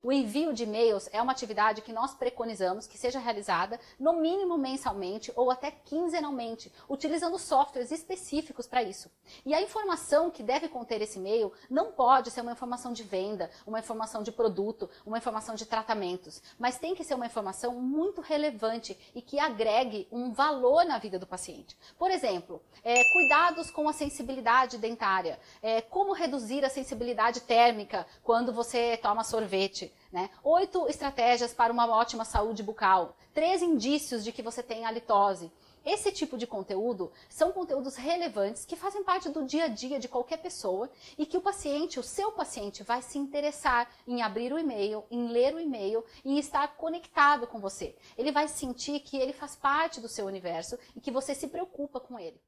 O envio de e-mails é uma atividade que nós preconizamos que seja realizada no mínimo mensalmente ou até quinzenalmente, utilizando softwares específicos para isso. E a informação que deve conter esse e-mail não pode ser uma informação de venda, uma informação de produto, uma informação de tratamentos, mas tem que ser uma informação muito relevante e que agregue um valor na vida do paciente. Por exemplo, é, cuidados com a sensibilidade dentária, é, como reduzir a sensibilidade térmica quando você toma sorvete. Né? Oito estratégias para uma ótima saúde bucal. Três indícios de que você tem halitose. Esse tipo de conteúdo são conteúdos relevantes que fazem parte do dia a dia de qualquer pessoa e que o paciente, o seu paciente, vai se interessar em abrir o e-mail, em ler o e-mail, em estar conectado com você. Ele vai sentir que ele faz parte do seu universo e que você se preocupa com ele.